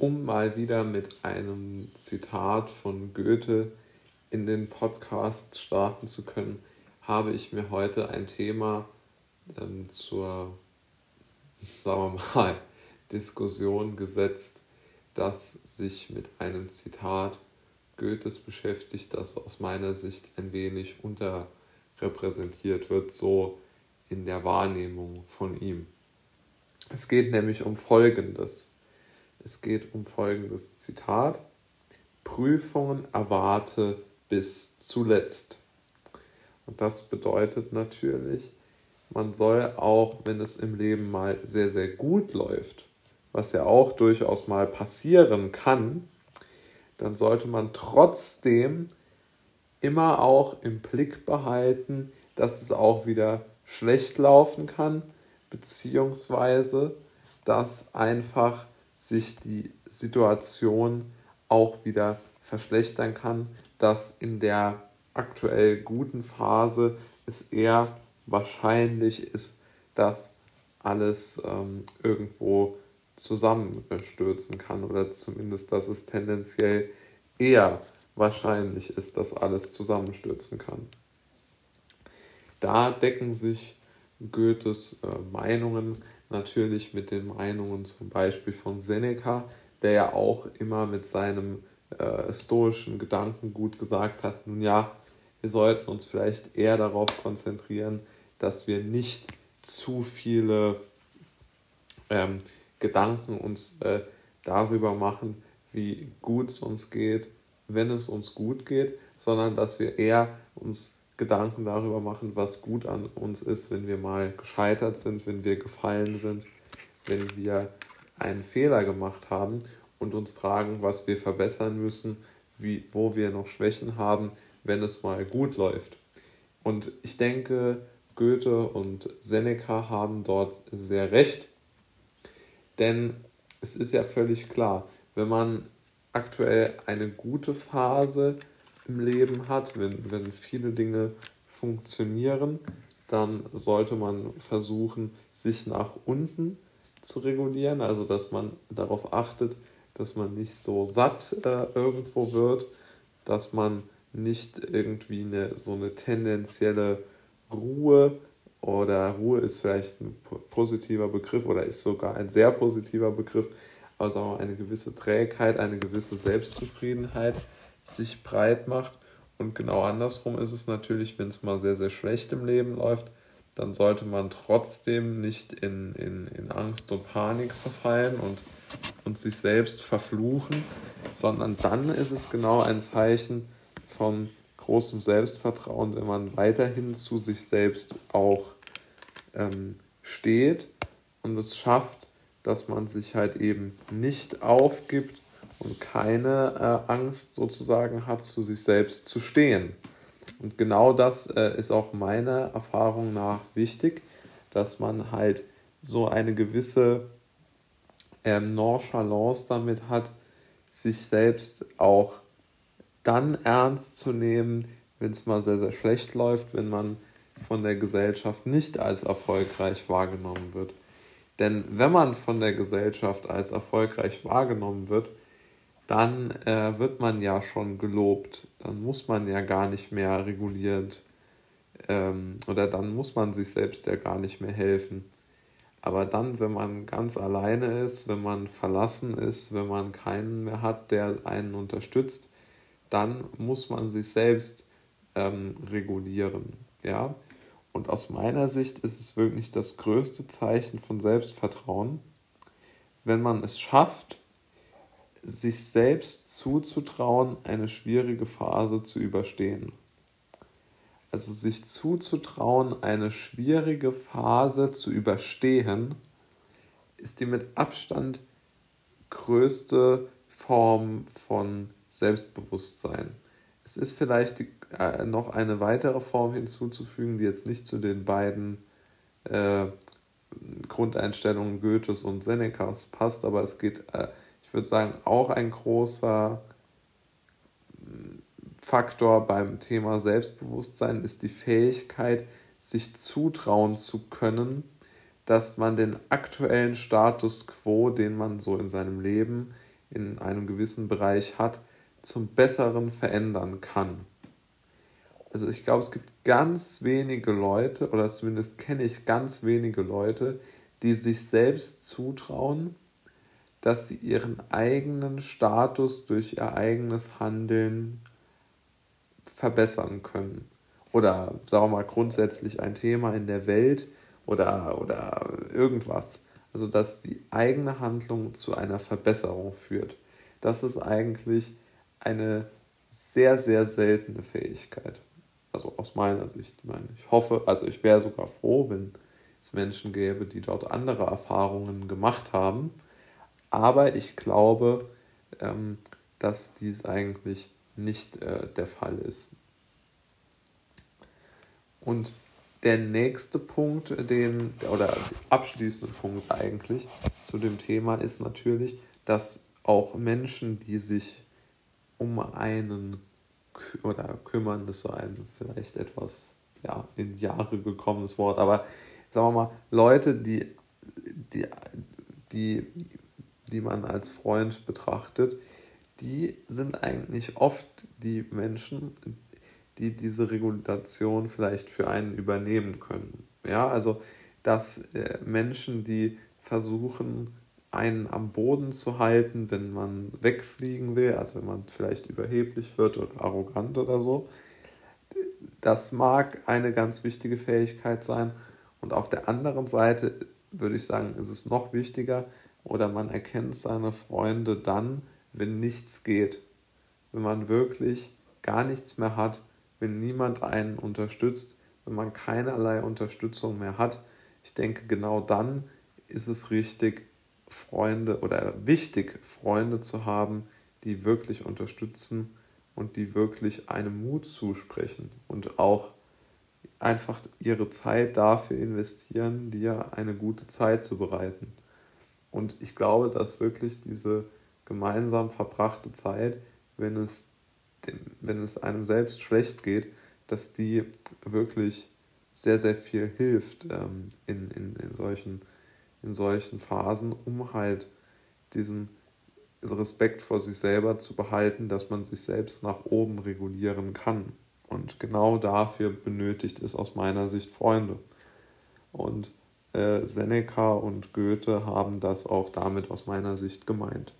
um mal wieder mit einem Zitat von Goethe in den Podcast starten zu können, habe ich mir heute ein Thema ähm, zur, sagen wir mal, Diskussion gesetzt, das sich mit einem Zitat Goethes beschäftigt, das aus meiner Sicht ein wenig unterrepräsentiert wird, so in der Wahrnehmung von ihm. Es geht nämlich um Folgendes. Es geht um folgendes Zitat. Prüfungen erwarte bis zuletzt. Und das bedeutet natürlich, man soll auch, wenn es im Leben mal sehr, sehr gut läuft, was ja auch durchaus mal passieren kann, dann sollte man trotzdem immer auch im Blick behalten, dass es auch wieder schlecht laufen kann, beziehungsweise dass einfach sich die Situation auch wieder verschlechtern kann, dass in der aktuell guten Phase es eher wahrscheinlich ist, dass alles ähm, irgendwo zusammenstürzen kann oder zumindest, dass es tendenziell eher wahrscheinlich ist, dass alles zusammenstürzen kann. Da decken sich Goethes äh, Meinungen natürlich mit den Meinungen zum Beispiel von Seneca, der ja auch immer mit seinem äh, stoischen Gedankengut gesagt hat, nun ja, wir sollten uns vielleicht eher darauf konzentrieren, dass wir nicht zu viele ähm, Gedanken uns äh, darüber machen, wie gut es uns geht, wenn es uns gut geht, sondern dass wir eher uns Gedanken darüber machen, was gut an uns ist, wenn wir mal gescheitert sind, wenn wir gefallen sind, wenn wir einen Fehler gemacht haben und uns fragen, was wir verbessern müssen, wie, wo wir noch Schwächen haben, wenn es mal gut läuft. Und ich denke, Goethe und Seneca haben dort sehr recht, denn es ist ja völlig klar, wenn man aktuell eine gute Phase im Leben hat, wenn, wenn viele Dinge funktionieren, dann sollte man versuchen, sich nach unten zu regulieren, also dass man darauf achtet, dass man nicht so satt äh, irgendwo wird, dass man nicht irgendwie eine, so eine tendenzielle Ruhe oder Ruhe ist vielleicht ein positiver Begriff oder ist sogar ein sehr positiver Begriff, also eine gewisse Trägheit, eine gewisse Selbstzufriedenheit sich breit macht. Und genau andersrum ist es natürlich, wenn es mal sehr, sehr schlecht im Leben läuft, dann sollte man trotzdem nicht in, in, in Angst und Panik verfallen und, und sich selbst verfluchen, sondern dann ist es genau ein Zeichen von großem Selbstvertrauen, wenn man weiterhin zu sich selbst auch ähm, steht und es schafft, dass man sich halt eben nicht aufgibt und keine äh, Angst sozusagen hat, zu sich selbst zu stehen. Und genau das äh, ist auch meiner Erfahrung nach wichtig, dass man halt so eine gewisse ähm, Nonchalance damit hat, sich selbst auch dann ernst zu nehmen, wenn es mal sehr, sehr schlecht läuft, wenn man von der Gesellschaft nicht als erfolgreich wahrgenommen wird. Denn wenn man von der Gesellschaft als erfolgreich wahrgenommen wird, dann äh, wird man ja schon gelobt. Dann muss man ja gar nicht mehr reguliert ähm, oder dann muss man sich selbst ja gar nicht mehr helfen. Aber dann, wenn man ganz alleine ist, wenn man verlassen ist, wenn man keinen mehr hat, der einen unterstützt, dann muss man sich selbst ähm, regulieren. Ja? Und aus meiner Sicht ist es wirklich das größte Zeichen von Selbstvertrauen, wenn man es schafft, sich selbst zuzutrauen, eine schwierige Phase zu überstehen. Also sich zuzutrauen, eine schwierige Phase zu überstehen, ist die mit Abstand größte Form von Selbstbewusstsein. Es ist vielleicht die, äh, noch eine weitere Form hinzuzufügen, die jetzt nicht zu den beiden äh, Grundeinstellungen Goethes und Senecas passt, aber es geht äh, ich würde sagen, auch ein großer mm, Faktor beim Thema Selbstbewusstsein ist die Fähigkeit, sich zutrauen zu können, dass man den aktuellen Status quo, den man so in seinem Leben in einem gewissen Bereich hat, zum Besseren verändern kann. Also ich glaube, es gibt ganz wenige Leute, oder zumindest kenne ich ganz wenige Leute, die sich selbst zutrauen, dass sie ihren eigenen Status durch ihr eigenes Handeln verbessern können. Oder sagen wir mal grundsätzlich ein Thema in der Welt oder, oder irgendwas. Also dass die eigene Handlung zu einer Verbesserung führt. Das ist eigentlich eine sehr, sehr seltene Fähigkeit. Also aus meiner Sicht. Ich, meine, ich hoffe, also ich wäre sogar froh, wenn es Menschen gäbe, die dort andere Erfahrungen gemacht haben. Aber ich glaube, ähm, dass dies eigentlich nicht äh, der Fall ist. Und der nächste Punkt, den, oder abschließende Punkt eigentlich zu dem Thema ist natürlich, dass auch Menschen, die sich um einen oder kümmern, ist so ein vielleicht etwas ja, in Jahre gekommenes Wort, aber sagen wir mal, Leute, die, die, die, die man als Freund betrachtet, die sind eigentlich oft die Menschen, die diese Regulation vielleicht für einen übernehmen können. Ja, also dass äh, Menschen, die versuchen, einen am Boden zu halten, wenn man wegfliegen will, also wenn man vielleicht überheblich wird oder arrogant oder so, das mag eine ganz wichtige Fähigkeit sein. Und auf der anderen Seite würde ich sagen, ist es noch wichtiger oder man erkennt seine Freunde dann, wenn nichts geht. Wenn man wirklich gar nichts mehr hat, wenn niemand einen unterstützt, wenn man keinerlei Unterstützung mehr hat. Ich denke, genau dann ist es richtig, Freunde oder wichtig, Freunde zu haben, die wirklich unterstützen und die wirklich einem Mut zusprechen und auch einfach ihre Zeit dafür investieren, dir eine gute Zeit zu bereiten. Und ich glaube, dass wirklich diese gemeinsam verbrachte Zeit, wenn es, dem, wenn es einem selbst schlecht geht, dass die wirklich sehr, sehr viel hilft ähm, in, in, in, solchen, in solchen Phasen, um halt diesen Respekt vor sich selber zu behalten, dass man sich selbst nach oben regulieren kann. Und genau dafür benötigt es aus meiner Sicht Freunde. Und Seneca und Goethe haben das auch damit aus meiner Sicht gemeint.